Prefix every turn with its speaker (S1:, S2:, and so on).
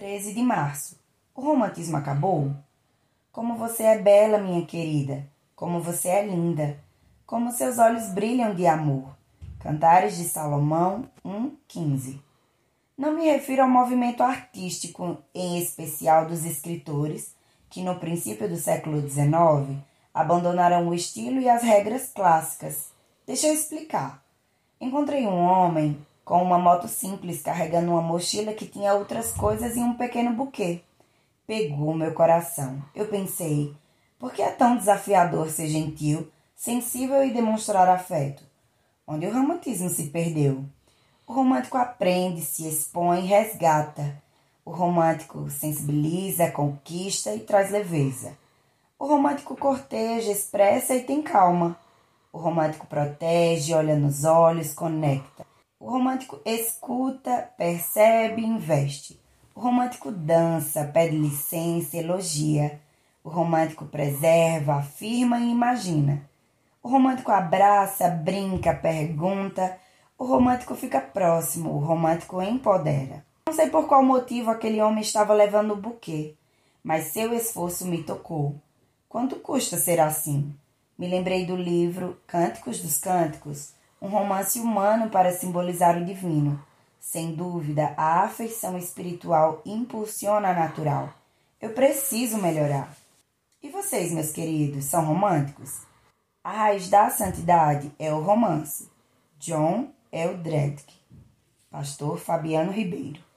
S1: 13 de março. O romantismo acabou? Como você é bela, minha querida. Como você é linda. Como seus olhos brilham de amor. Cantares de Salomão 1:15. Não me refiro ao movimento artístico, em especial dos escritores, que no princípio do século XIX abandonaram o estilo e as regras clássicas. Deixa eu explicar. Encontrei um homem com uma moto simples carregando uma mochila que tinha outras coisas e um pequeno buquê. Pegou meu coração. Eu pensei, por que é tão desafiador ser gentil, sensível e demonstrar afeto? Onde o romantismo se perdeu? O romântico aprende, se expõe, resgata. O romântico sensibiliza, conquista e traz leveza. O romântico corteja, expressa e tem calma. O romântico protege, olha nos olhos, conecta. O romântico escuta, percebe investe. O romântico dança, pede licença, elogia. O romântico preserva, afirma e imagina. O romântico abraça, brinca, pergunta. O romântico fica próximo, o romântico empodera. Não sei por qual motivo aquele homem estava levando o buquê, mas seu esforço me tocou. Quanto custa ser assim? Me lembrei do livro Cânticos dos Cânticos, um romance humano para simbolizar o divino. Sem dúvida, a afeição espiritual impulsiona a natural. Eu preciso melhorar. E vocês, meus queridos, são românticos? A raiz da santidade é o romance. John Eldredge, Pastor Fabiano Ribeiro.